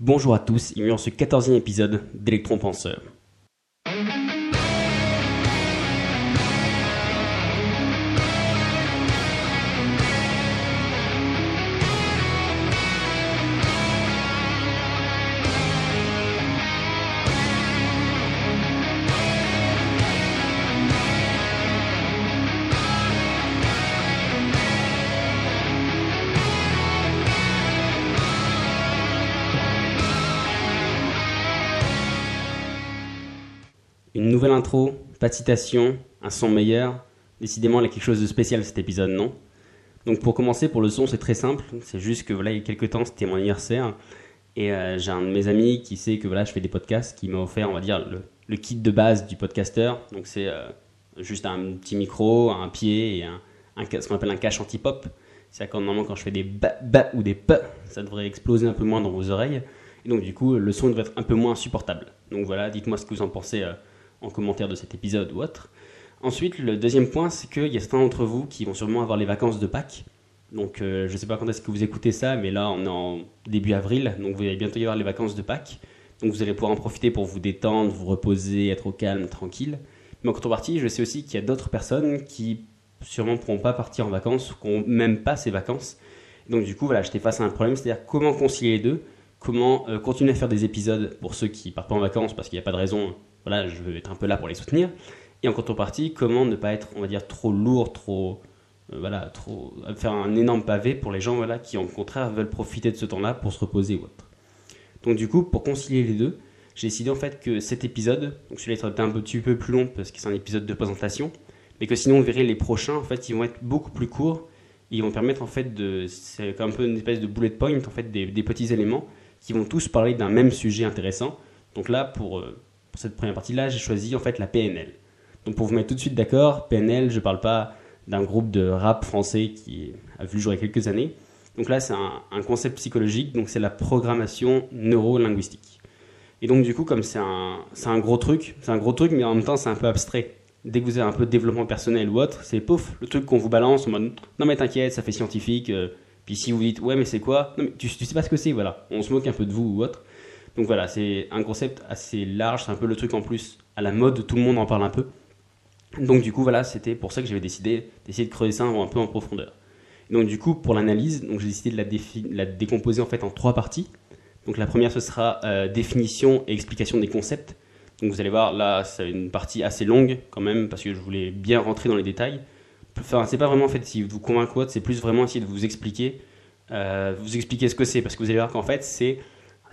Bonjour à tous et bienvenue dans ce 14e épisode d'Electron Penseur. Citation, un son meilleur. Décidément, il y a quelque chose de spécial cet épisode, non? Donc pour commencer, pour le son, c'est très simple. C'est juste que voilà, il y a quelques temps, c'était mon anniversaire. Et euh, j'ai un de mes amis qui sait que voilà, je fais des podcasts, qui m'a offert, on va dire, le, le kit de base du podcasteur. Donc c'est euh, juste un petit micro, un pied et un, ce qu'on appelle un cache anti-pop. C'est-à-dire que normalement, quand je fais des ba, ba ou des p, ça devrait exploser un peu moins dans vos oreilles. Et donc du coup, le son devrait être un peu moins insupportable. Donc voilà, dites-moi ce que vous en pensez euh, en commentaire de cet épisode ou autre. Ensuite, le deuxième point, c'est qu'il y a certains d'entre vous qui vont sûrement avoir les vacances de Pâques. Donc, euh, je ne sais pas quand est-ce que vous écoutez ça, mais là, on est en début avril, donc vous allez bientôt y avoir les vacances de Pâques. Donc, vous allez pouvoir en profiter pour vous détendre, vous reposer, être au calme, tranquille. Mais en contrepartie, je sais aussi qu'il y a d'autres personnes qui sûrement ne pourront pas partir en vacances ou qui n'ont même pas ces vacances. Donc, du coup, voilà, j'étais face à un problème, c'est-à-dire comment concilier les deux, comment euh, continuer à faire des épisodes pour ceux qui partent pas en vacances parce qu'il n'y a pas de raison voilà, je veux être un peu là pour les soutenir. Et en contrepartie, comment ne pas être, on va dire, trop lourd, trop, euh, voilà, trop, faire un énorme pavé pour les gens, voilà, qui au contraire veulent profiter de ce temps-là pour se reposer ou autre. Donc du coup, pour concilier les deux, j'ai décidé en fait que cet épisode, donc celui-là est un petit peu plus long parce que c'est un épisode de présentation, mais que sinon on verrait les prochains, en fait, ils vont être beaucoup plus courts. Ils vont permettre en fait de, c'est un peu une espèce de bullet point, en fait, des, des petits éléments qui vont tous parler d'un même sujet intéressant. Donc là, pour euh, pour cette première partie-là, j'ai choisi en fait la PNL. Donc pour vous mettre tout de suite d'accord, PNL, je ne parle pas d'un groupe de rap français qui a vu le jour il y a quelques années. Donc là, c'est un, concept psychologique, donc c'est la programmation neuro-linguistique. Et donc du coup, comme c'est un, un gros truc, c'est un gros truc, mais en même temps, c'est un peu abstrait. Dès que vous avez un peu de développement personnel ou autre, c'est pouf, le truc qu'on vous balance en mode non mais t'inquiète, ça fait scientifique. Euh, puis si vous dites ouais mais c'est quoi? Non mais tu, tu sais pas ce que c'est, voilà. On se moque un peu de vous ou autre. Donc voilà, c'est un concept assez large, c'est un peu le truc en plus à la mode, tout le monde en parle un peu. Donc du coup voilà, c'était pour ça que j'avais décidé d'essayer de creuser ça un peu en profondeur. Donc du coup pour l'analyse, j'ai décidé de la, décomposer en fait en trois parties. Donc la première ce sera euh, définition et explication des concepts. Donc vous allez voir là c'est une partie assez longue quand même parce que je voulais bien rentrer dans les détails. Enfin c'est pas vraiment en fait si vous convaincre ou c'est plus vraiment essayer de vous expliquer, euh, vous expliquer ce que c'est parce que vous allez voir qu'en fait c'est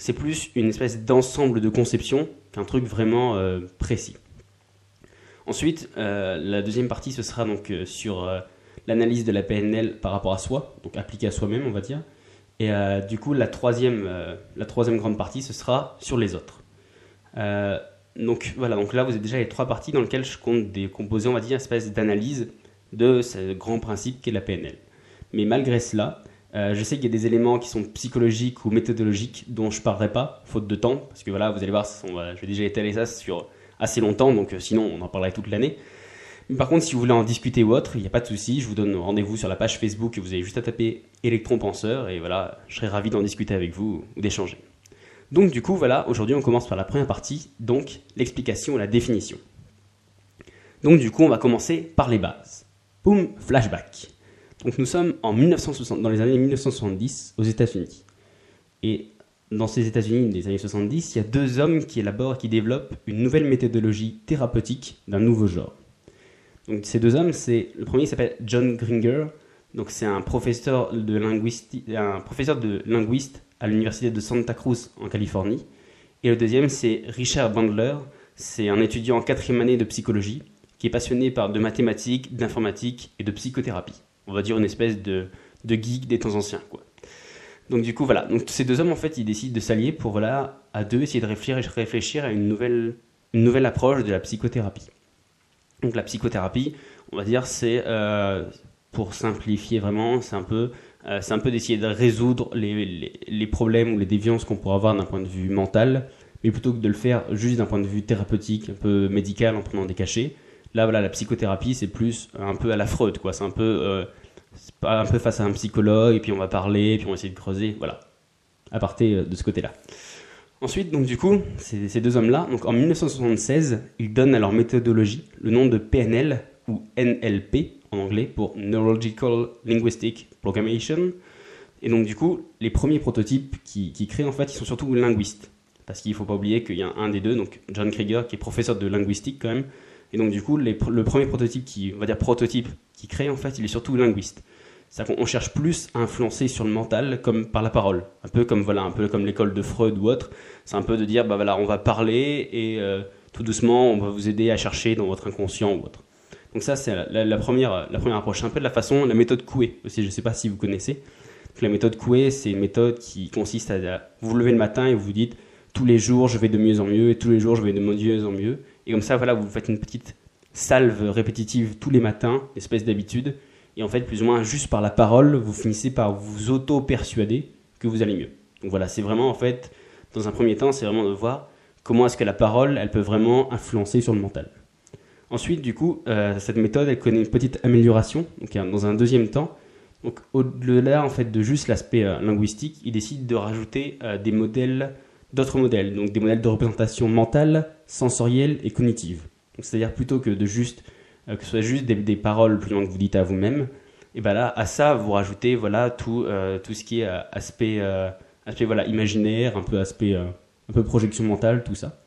c'est plus une espèce d'ensemble de conception qu'un truc vraiment euh, précis. Ensuite, euh, la deuxième partie, ce sera donc euh, sur l'analyse de la PNL par rapport à soi, donc appliquée à soi-même, on va dire. Et du coup, la troisième, la troisième grande partie, ce sera sur les autres. donc voilà, donc là, vous avez déjà les trois parties dans lesquelles je compte décomposer, on va dire, une espèce d'analyse de ce grand principe qu'est la PNL. Mais malgré cela, euh, je sais qu'il y a des éléments qui sont psychologiques ou méthodologiques dont je parlerai pas, faute de temps, parce que voilà, vous allez voir, va, je vais déjà étaler ça sur assez longtemps, donc euh, sinon on en parlerait toute l'année. Par contre, si vous voulez en discuter ou autre, il n'y a pas de souci, je vous donne rendez-vous sur la page Facebook, vous avez juste à taper Electron Penseur, et voilà, je serai ravi d'en discuter avec vous ou d'échanger. Donc du coup, voilà, aujourd'hui on commence par la première partie, donc l'explication et la définition. Donc du coup, on va commencer par les bases. Boom, flashback. Donc nous sommes en 1960, dans les années 1970 aux États-Unis. Et dans ces États-Unis des années 70, il y a deux hommes qui élaborent, qui développent une nouvelle méthodologie thérapeutique d'un nouveau genre. Donc ces deux hommes, c'est le premier s'appelle John Gringer. Donc c'est un professeur de linguiste, un professeur de linguiste à l'université de Santa Cruz en Californie. Et le deuxième, c'est Richard Bandler. C'est un étudiant en quatrième année de psychologie qui est passionné par de mathématiques, d'informatique et de psychothérapie on va dire une espèce de, de geek des temps anciens. Quoi. Donc du coup, voilà. Donc ces deux hommes, en fait, ils décident de s'allier pour, voilà, à deux, essayer de réfléchir, réfléchir à une nouvelle, une nouvelle approche de la psychothérapie. Donc la psychothérapie, on va dire, c'est, euh, pour simplifier vraiment, c'est un peu, euh, c'est un peu d'essayer de résoudre les, les, les, problèmes ou les déviances qu'on pourrait avoir d'un point de vue mental, mais plutôt que de le faire juste d'un point de vue thérapeutique, un peu médical, en prenant des cachets. Là, voilà, la psychothérapie, c'est plus un peu à la Freud, quoi. C'est un peu, euh, un peu face à un psychologue, et puis on va parler, et puis on va essayer de creuser, voilà. à partir euh, de ce côté-là. Ensuite, donc du coup, ces, deux hommes-là, donc en 1976, ils donnent à leur méthodologie le nom de PNL ou NLP en anglais pour Neurological Linguistic Programmation. Et donc du coup, les premiers prototypes qui, qui créent en fait, ils sont surtout linguistes. Parce qu'il ne faut pas oublier qu'il y a un des deux, donc John Krieger, qui est professeur de linguistique quand même. Et donc du coup, le premier prototype qui, on va dire prototype, qui crée en fait, il est surtout linguiste. C'est-à-dire qu'on cherche plus à influencer sur le mental comme par la parole. Un peu comme voilà, un peu comme l'école de Freud ou autre. C'est un peu de dire bah voilà, on va parler et euh, tout doucement, on va vous aider à chercher dans votre inconscient ou autre. Donc ça, c'est la, première, la première approche. Un peu de la façon, la méthode Coué aussi. Je ne sais pas si vous connaissez. La méthode Coué, c'est une méthode qui consiste à vous lever le matin et vous vous dites tous les jours, je vais de mieux en mieux et tous les jours, je vais de mieux en mieux. Et comme ça, voilà, vous faites une petite salve répétitive tous les matins, espèce d'habitude et en fait, plus ou moins, juste par la parole, vous finissez par vous auto-persuader que vous allez mieux. Donc voilà, c'est vraiment, en fait, dans un premier temps, c'est vraiment de voir comment est-ce que la parole, elle peut vraiment influencer sur le mental. Ensuite, du coup, euh, cette méthode, elle connaît une petite amélioration. Donc, dans un deuxième temps, donc au-delà en fait de juste l'aspect euh, linguistique, il décide de rajouter euh, des modèles, d'autres modèles, donc des modèles de représentation mentale, sensorielle et cognitive. C'est-à-dire plutôt que de juste euh, que ce soit juste des, paroles plus que vous dites à vous-même, et ben là, à ça, vous rajoutez voilà tout, euh, tout ce qui est euh, aspect, aspect voilà imaginaire, un peu aspect un peu projection mentale, tout ça.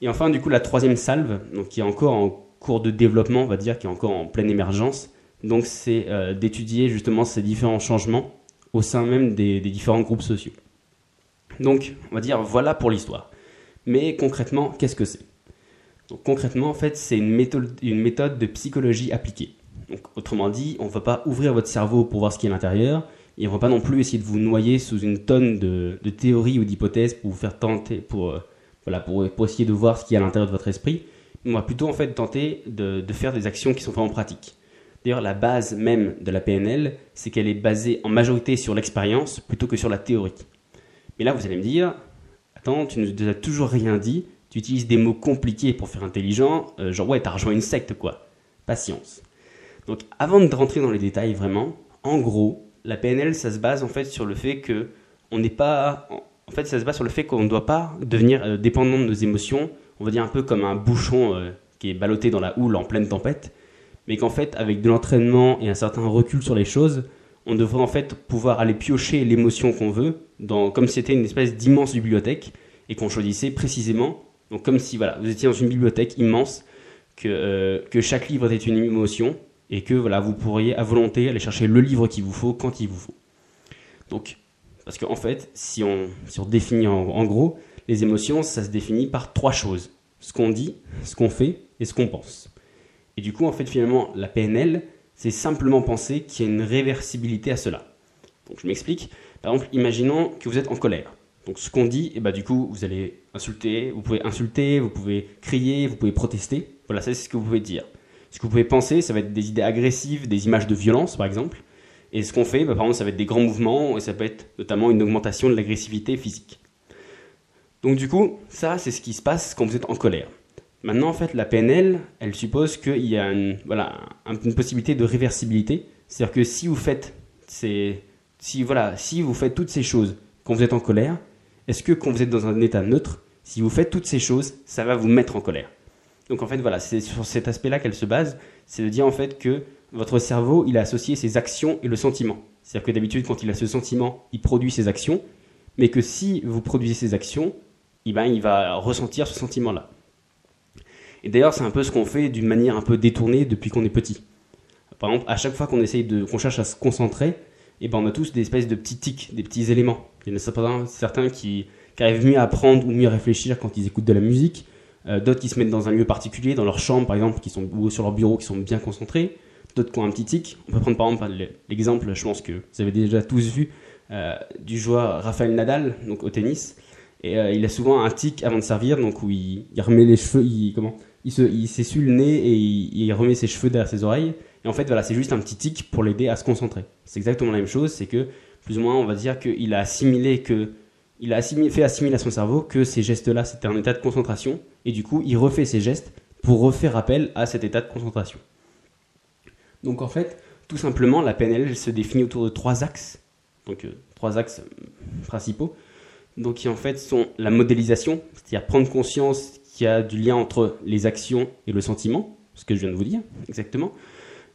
Et enfin, du coup, la troisième salve, donc qui est encore en cours de développement, on va dire, qui est encore en pleine émergence, donc c'est d'étudier justement ces différents changements au sein même des, des différents groupes sociaux. Donc, on va dire voilà pour l'histoire. Mais concrètement, qu'est-ce que c'est? Concrètement, en fait, c'est une méthode, de psychologie appliquée. Autrement dit, on ne va pas ouvrir votre cerveau pour voir ce qui est à l'intérieur, et on ne va pas non plus essayer de vous noyer sous une tonne de, théories ou d'hypothèses pour vous faire tenter, pour, euh, voilà, essayer de voir ce qui est à l'intérieur de votre esprit. On va plutôt en fait tenter de, de faire des actions qui sont vraiment pratiques. D'ailleurs, la base même de la PNL, c'est qu'elle est basée en majorité sur l'expérience plutôt que sur la théorie. Mais là, vous allez me dire, attends, tu nous as toujours rien dit tu utilises des mots compliqués pour faire intelligent, euh, genre ouais, t'as rejoint une secte quoi. Patience. Donc avant de rentrer dans les détails vraiment, en gros, la PNL ça se base en fait sur le fait que on n'est pas, en fait ça se base sur le fait qu'on ne doit pas devenir euh, dépendant de nos émotions, on va dire un peu comme un bouchon euh, qui est ballotté dans la houle en pleine tempête, mais qu'en fait avec de l'entraînement et un certain recul sur les choses, on devrait en fait pouvoir aller piocher l'émotion qu'on veut, dans, comme si c'était une espèce d'immense bibliothèque, et qu'on choisissait précisément donc comme si voilà, vous étiez dans une bibliothèque immense, que, euh, que chaque livre était une émotion, et que voilà, vous pourriez à volonté aller chercher le livre qu'il vous faut quand il vous faut. Donc, parce qu'en fait, si on, si on définit en, gros, les émotions, ça se définit par trois choses. Ce qu'on dit, ce qu'on fait et ce qu'on pense. Et du coup, en fait, finalement, la PNL, c'est simplement penser qu'il y a une réversibilité à cela. Donc je m'explique. Par exemple, imaginons que vous êtes en colère. Donc ce qu'on dit, eh ben, du coup, vous allez insulter, vous pouvez insulter, vous pouvez crier, vous pouvez protester. Voilà, ça c'est ce que vous pouvez dire. Ce que vous pouvez penser, ça va être des idées agressives, des images de violence par exemple. Et ce qu'on fait, bah, par exemple, ça va être des grands mouvements, et ça peut être notamment une augmentation de l'agressivité physique. Donc du coup, ça c'est ce qui se passe quand vous êtes en colère. Maintenant, en fait, la PNL, elle suppose qu'il y a une, voilà, une possibilité de réversibilité. C'est-à-dire que si vous faites ces, si, voilà, si vous faites toutes ces choses quand vous êtes en colère, est-ce que quand vous êtes dans un état neutre, si vous faites toutes ces choses, ça va vous mettre en colère? Donc en fait, voilà, c'est sur cet aspect-là qu'elle se base, c'est de dire en fait que votre cerveau, il a associé ses actions et le sentiment. C'est-à-dire que d'habitude, quand il a ce sentiment, il produit ses actions, mais que si vous produisez ces actions, eh ben, il va ressentir ce sentiment-là. Et d'ailleurs, c'est un peu ce qu'on fait d'une manière un peu détournée depuis qu'on est petit. Par exemple, à chaque fois qu'on essaye de, qu'on cherche à se concentrer, et ben on a tous des espèces de petits tics, des petits éléments. Il y en a certains qui, arrivent mieux à apprendre ou mieux à réfléchir quand ils écoutent de la musique. Euh, d'autres qui se mettent dans un lieu particulier, dans leur chambre par exemple, qui sont, ou sur leur bureau, qui sont bien concentrés. D'autres qui ont un petit tic. On peut prendre par exemple l'exemple, je pense que vous avez déjà tous vu, euh, du joueur Rafael Nadal, donc au tennis. Et euh, il a souvent un tic avant de servir, donc où il, remet les cheveux, il, comment, il s'essuie le nez et il, remet ses cheveux derrière ses oreilles. Et en fait, voilà, c'est juste un petit tic pour l'aider à se concentrer. C'est exactement la même chose, c'est que plus ou moins, on va dire qu'il a assimilé que il a fait assimiler à son cerveau que ces gestes-là, c'était un état de concentration, et du coup, il refait ces gestes pour refaire appel à cet état de concentration. Donc en fait, tout simplement, la PNL se définit autour de trois axes, donc euh, trois axes principaux. donc qui en fait sont la modélisation, c'est-à-dire prendre conscience qu'il y a du lien entre les actions et le sentiment, ce que je viens de vous dire exactement.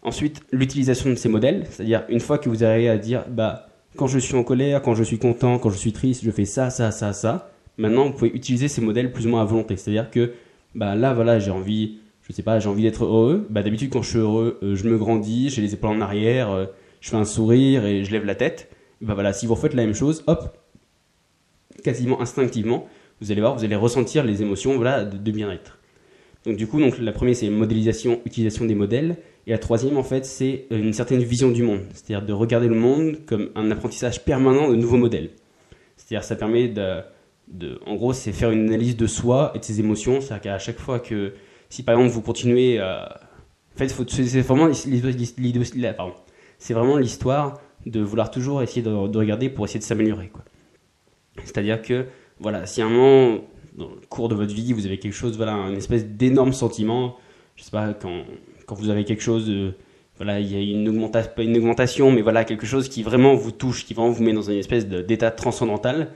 Ensuite, l'utilisation de ces modèles, c'est-à-dire une fois que vous arrivez à dire, bah, quand je suis en colère, quand je suis content, quand je suis triste, je fais ça, ça, ça, ça. Maintenant, vous pouvez utiliser ces modèles plus ou moins à volonté. C'est-à-dire que, bah, là, voilà, j'ai envie, je sais pas, j'ai envie d'être heureux. Bah, d'habitude, quand je suis heureux, euh, je me grandis, j'ai les épaules en arrière, euh, je fais un sourire et je lève la tête. Bah, voilà, si vous refaites la même chose, hop, quasiment instinctivement, vous allez voir, vous allez ressentir les émotions, voilà, de, bien-être. Donc, du coup, donc, la première, c'est modélisation, utilisation des modèles. Et la troisième, en fait, c'est euh, une certaine vision du monde. C'est-à-dire de regarder le monde comme un apprentissage permanent de nouveaux modèles. C'est-à-dire ça permet de, de en gros, c'est faire une analyse de soi et de ses émotions. C'est-à-dire qu'à chaque fois que, si par exemple vous continuez à... En fait, c'est vraiment c'est vraiment l'histoire de vouloir toujours essayer de, de regarder pour essayer de s'améliorer. C'est-à-dire que, voilà, si à un moment, dans le cours de votre vie, vous avez quelque chose, voilà, un espèce d'énorme sentiment, je sais pas, quand quand vous avez quelque chose, voilà, il y a une, augmentation, pas une augmentation, mais voilà, quelque chose qui vraiment vous touche, qui vraiment vous met dans une espèce d'état transcendantal,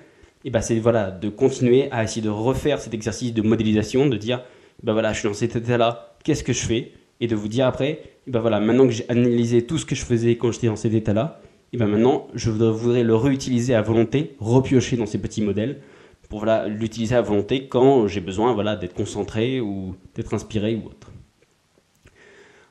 et ben c'est voilà, de continuer à essayer de refaire cet exercice de modélisation, de dire, ben voilà, je suis dans cet état-là, qu'est-ce que je fais? Et de vous dire après, ben voilà, maintenant que j'ai analysé tout ce que je faisais quand j'étais dans cet état-là, et ben maintenant, je voudrais le réutiliser à volonté, repiocher dans ces petits modèles, pour l'utiliser à volonté quand j'ai besoin voilà, d'être concentré ou d'être inspiré ou autre.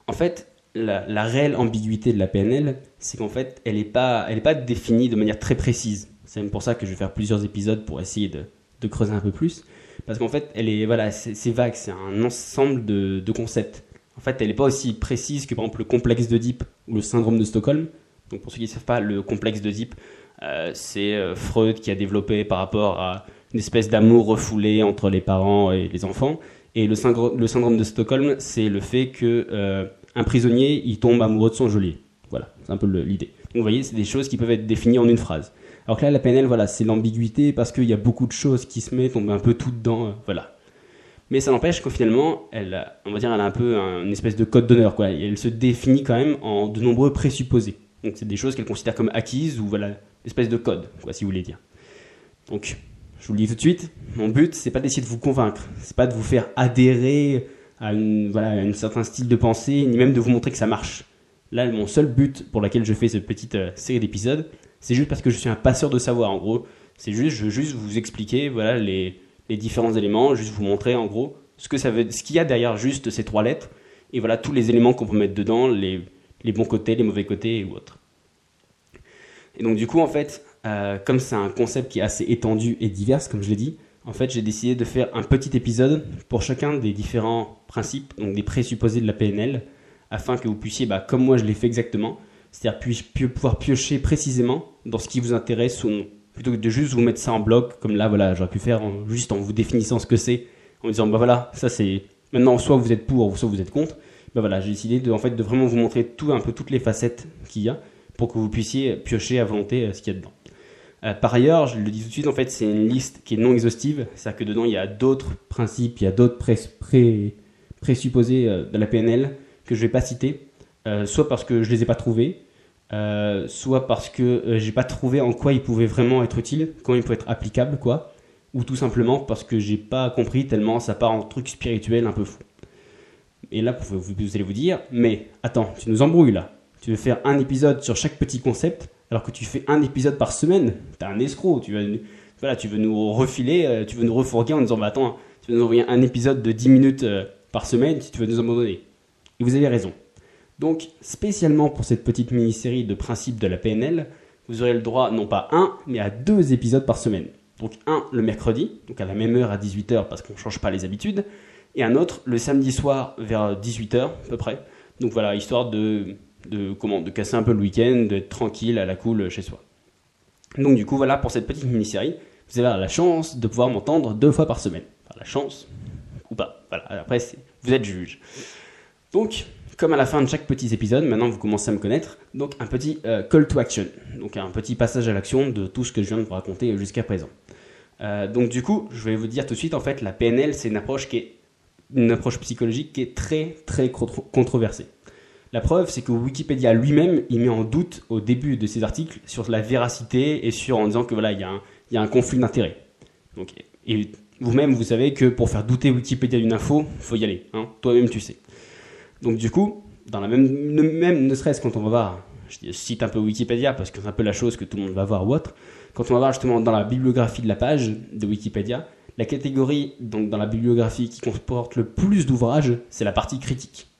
En fait, la, réelle ambiguïté de la PNL, c'est qu'en fait, elle n'est pas, pas définie de manière très précise. C'est même pour ça que je vais faire plusieurs épisodes pour essayer de, creuser un peu plus. Parce qu'en fait, elle est, voilà, c'est vague, c'est un ensemble de, concepts. En fait, elle n'est pas aussi précise que par exemple le complexe d'Oedipe ou le syndrome de Stockholm. Donc pour ceux qui ne savent pas, le complexe d'Oedipe, euh, c'est euh, Freud qui a développé par rapport à une espèce d'amour refoulé entre les parents et les enfants. Et le, syndrome de Stockholm, c'est le fait que euh, un prisonnier, il tombe amoureux de son geôlier. Voilà, c'est un peu l'idée. Donc vous voyez, c'est des choses qui peuvent être définies en une phrase. Alors que là, la PNL, voilà, c'est l'ambiguïté parce qu'il y a beaucoup de choses qui se mettent, on un peu tout dedans, euh, voilà. Mais ça n'empêche que finalement, elle, on va dire, elle a un peu une espèce de code d'honneur, quoi. elle se définit quand même en de nombreux présupposés. Donc c'est des choses qu'elle considère comme acquises ou voilà, une espèce de code, quoi, si vous voulez dire. Donc je vous le dis tout de suite, mon but, c'est pas d'essayer de vous convaincre, c'est pas de vous faire adhérer à, une, voilà, un certain style de pensée, ni même de vous montrer que ça marche. Là, mon seul but pour lequel je fais cette petite euh, série d'épisodes, c'est juste parce que je suis un passeur de savoir, en gros. C'est juste, je veux juste vous expliquer, voilà, les, les différents éléments, juste vous montrer, en gros, ce que ça veut, ce qu'il y a derrière juste ces trois lettres, et voilà, tous les éléments qu'on peut mettre dedans, les, les bons côtés, les mauvais côtés ou autres. Et donc, du coup, en fait, euh, comme c'est un concept qui est assez étendu et divers, comme je l'ai dit, en fait, j'ai décidé de faire un petit épisode pour chacun des différents principes, donc des présupposés de la PNL, afin que vous puissiez, bah, comme moi je l'ai fait exactement, c'est-à-dire pouvoir piocher précisément dans ce qui vous intéresse ou. Plutôt que de juste vous mettre ça en bloc, comme là, voilà, j'aurais pu faire juste en vous définissant ce que c'est, en disant, bah voilà, ça c'est. Maintenant, soit vous êtes pour, soit vous êtes contre. Bah voilà, j'ai décidé de, en fait, de vraiment vous montrer tout, un peu toutes les facettes qu'il y a pour que vous puissiez piocher à volonté euh, ce qu'il y a dedans. Euh, par ailleurs, je le dis tout de suite, en fait, c'est une liste qui est non exhaustive. C'est-à-dire que dedans, il y a d'autres principes, il y a d'autres présupposés euh, de la PNL que je ne vais pas citer, euh, soit parce que je ne les ai pas trouvés, soit parce que je n'ai pas trouvé en quoi ils pouvaient vraiment être utiles, comment ils pouvaient être applicables, quoi, ou tout simplement parce que j'ai pas compris tellement ça part en truc spirituel un peu fou. Et là, vous, vous allez vous dire, mais attends, tu nous embrouilles là. Tu veux faire un épisode sur chaque petit concept alors que tu fais un épisode par semaine, t'es un escroc, tu veux, voilà, tu veux nous refiler, euh, tu veux nous refourguer en disant, bah attends, tu veux nous envoyer un épisode de 10 minutes euh, par semaine si tu veux nous abandonner. Et vous avez raison. Donc, spécialement pour cette petite mini-série de principes de la PNL, vous aurez le droit non pas un, mais à deux épisodes par semaine. Donc un le mercredi, donc à la même heure à 18h parce qu'on ne change pas les habitudes, et un autre le samedi soir vers 18h à peu près. Donc voilà, histoire de de, de casser un peu le week-end, d'être tranquille, à la cool chez soi. Donc du coup, voilà pour cette petite mini-série. Vous avez la chance de pouvoir m'entendre deux fois par semaine. La chance, ou pas. Voilà, après, vous êtes juge. Donc, comme à la fin de chaque petit épisode, maintenant vous commencez à me connaître, donc un petit euh, call to action, donc un petit passage à l'action de tout ce que je viens de vous raconter jusqu'à présent. Euh, donc du coup, je vais vous dire tout de suite, en fait, la PNL, c'est une approche qui est une approche psychologique qui est très très controversée. La preuve, c'est que Wikipédia lui-même, il met en doute au début de ses articles sur la véracité et sur en disant que voilà, il y, a un, conflit d'intérêts. Donc, et vous-même, vous savez que pour faire douter Wikipédia d'une info, faut y aller. Hein. Toi-même, tu sais. Donc du coup, dans la même, même ne serait-ce quand on va voir, je cite un peu Wikipédia parce que c'est un peu la chose que tout le monde va voir ou autre, quand on va voir justement dans la bibliographie de la page de Wikipédia, la catégorie donc dans la bibliographie qui comporte le plus d'ouvrages, c'est la partie critique.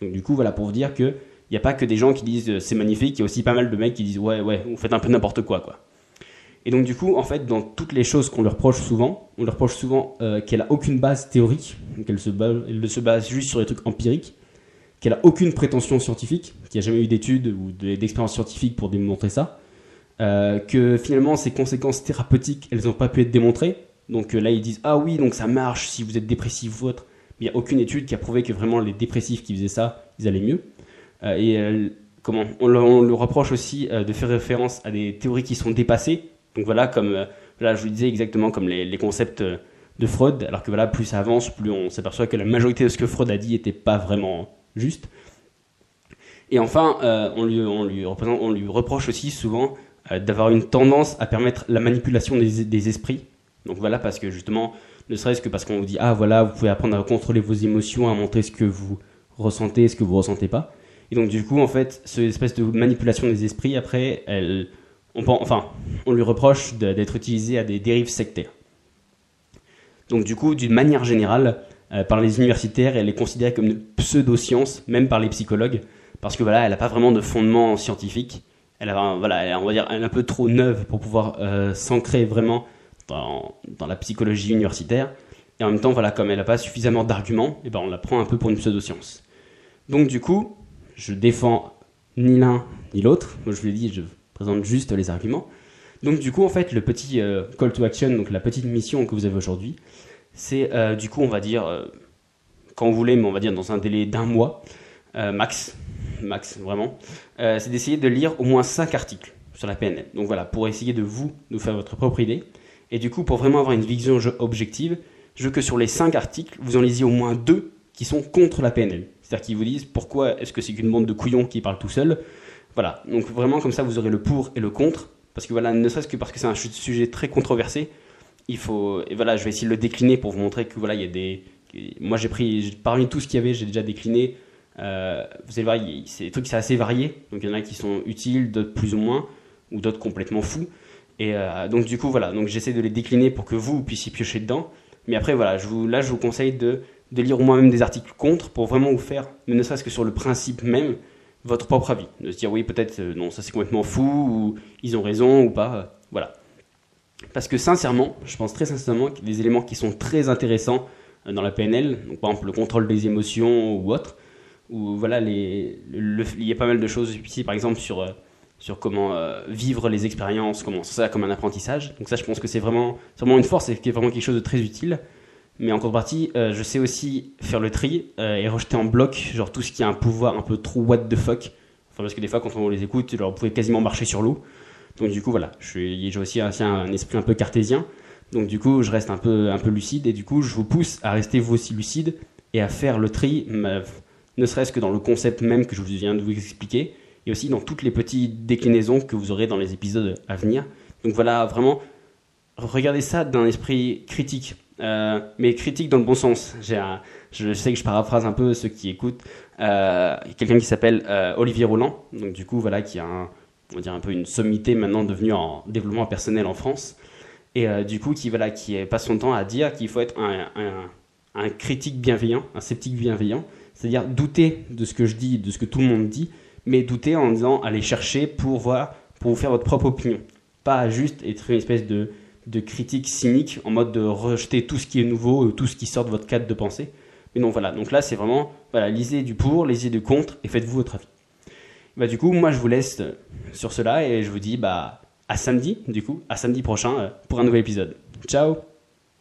Donc du coup, voilà pour vous dire que il n'y a pas que des gens qui disent euh, c'est magnifique, il y a aussi pas mal de mecs qui disent ouais ouais, vous faites un peu n'importe quoi quoi. Et donc du coup, en fait, dans toutes les choses qu'on leur reproche souvent, on leur reproche souvent euh, qu'elle a aucune base théorique, qu'elle se base, juste sur des trucs empiriques, qu'elle a aucune prétention scientifique, qu'il n'y a jamais eu d'études ou d'expériences scientifiques pour démontrer ça, euh, que finalement ces conséquences thérapeutiques, elles n'ont pas pu être démontrées. Donc là, ils disent ah oui, donc ça marche si vous êtes dépressif ou autre. Il n'y a aucune étude qui a prouvé que vraiment les dépressifs qui faisaient ça, ils allaient mieux. et comment on, le reproche aussi de faire référence à des théories qui sont dépassées donc voilà, comme euh, je vous disais exactement comme les, concepts euh, de Freud, alors que voilà, plus ça avance, plus on s'aperçoit que la majorité de ce que Freud a dit n'était pas vraiment juste. Et enfin, euh, on, lui, on, lui représente, on lui reproche aussi souvent d'avoir une tendance à permettre la manipulation des, des, esprits. Donc voilà, parce que justement, ne serait-ce que parce qu'on vous dit, ah voilà, vous pouvez apprendre à contrôler vos émotions, à montrer ce que vous ressentez, ce que vous ressentez pas. Et donc du coup, en fait, cette espèce de manipulation des esprits, après, elle, on, enfin, on lui reproche d'être utilisé à des dérives sectaires. Donc du coup, d'une manière générale, euh, par les universitaires, elle est considérée comme une pseudo-science, même par les psychologues, parce que voilà, elle n'a pas vraiment de fondement scientifique. Elle a, voilà, on va dire, est un peu trop neuve pour pouvoir euh, s'ancrer vraiment dans, la psychologie universitaire. Et en même temps, voilà, comme elle n'a pas suffisamment d'arguments, et eh ben on la prend un peu pour une pseudo-science. Donc du coup, je défends ni l'un ni l'autre. je vous l'ai dit, je présente juste les arguments. Donc du coup, en fait, le petit euh, call to action, donc la petite mission que vous avez aujourd'hui, c'est euh, du coup, on va dire, euh, quand vous voulez, mais on va dire dans un délai d'un mois, max, max vraiment, c'est d'essayer de lire au moins 5 articles sur la PNL. Donc voilà, pour essayer de vous, nous faire votre propre idée. Et du coup, pour vraiment avoir une vision objective, je veux que sur les 5 articles, vous en lisiez au moins 2 qui sont contre la PNL. C'est-à-dire qu'ils vous disent pourquoi est-ce que c'est qu'une bande de couillons qui parle tout seul? Voilà, donc vraiment comme ça vous aurez le pour et le contre, parce que voilà, ne serait-ce que parce que c'est un sujet très controversé, il faut, et voilà, je vais essayer de le décliner pour vous montrer que voilà, il y a des, moi j'ai pris, parmi tout ce qu'il y avait, j'ai déjà décliné, euh, vous allez voir, c'est des trucs sont assez variés, donc il y en a qui sont utiles, d'autres plus ou moins, ou d'autres complètement fous, et euh, donc du coup voilà, donc j'essaie de les décliner pour que vous puissiez piocher dedans, mais après voilà, là je vous conseille de, lire au moins même des articles contre pour vraiment vous faire, ne serait-ce que sur le principe même, votre propre avis. De se dire oui, peut-être euh, non, ça c'est complètement fou, ou ils ont raison, ou pas. Euh, voilà. Parce que sincèrement, je pense très sincèrement a des éléments qui sont très intéressants dans la PNL, donc par exemple le contrôle des émotions ou autre, ou voilà, il y a pas mal de choses ici, par exemple sur, sur comment vivre les expériences, comment ça comme un apprentissage. Donc ça, je pense que c'est vraiment, vraiment une force et qui est vraiment quelque chose de très utile. Mais en contrepartie, euh, je sais aussi faire le tri euh, et rejeter en bloc, genre tout ce qui a un pouvoir un peu trop what the fuck. Enfin, parce que des fois, quand on les écoute, genre, vous pouvez quasiment marcher sur l'eau. Donc du coup, voilà, j'ai aussi un, un, esprit un peu cartésien. Donc du coup, je reste un peu, un peu lucide et du coup, je vous pousse à rester vous aussi lucide et à faire le tri, ne serait-ce que dans le concept même que je viens de vous expliquer et aussi dans toutes les petites déclinaisons que vous aurez dans les épisodes à venir. Donc voilà, vraiment, regardez ça d'un esprit critique euh, mais critique dans le bon sens. je sais que je paraphrase un peu ceux qui écoutent. Euh, quelqu'un qui s'appelle euh, Olivier Roland, donc du coup voilà, qui a un, on un peu une sommité maintenant devenue en développement personnel en France, et du coup qui voilà, qui passe son temps à dire qu'il faut être un, un, critique bienveillant, un sceptique bienveillant, c'est-à-dire douter de ce que je dis, de ce que tout le monde dit, mais douter en disant aller chercher pour voir, pour vous faire votre propre opinion, pas juste être une espèce de de critique cynique en mode de rejeter tout ce qui est nouveau, tout ce qui sort de votre cadre de pensée. Mais non, voilà. Donc là, c'est vraiment, voilà, lisez du pour, lisez du contre et faites-vous votre avis. Bah, du coup, moi, je vous laisse euh, sur cela et je vous dis, bah, à samedi, du coup, à samedi prochain euh, pour un nouvel épisode. Ciao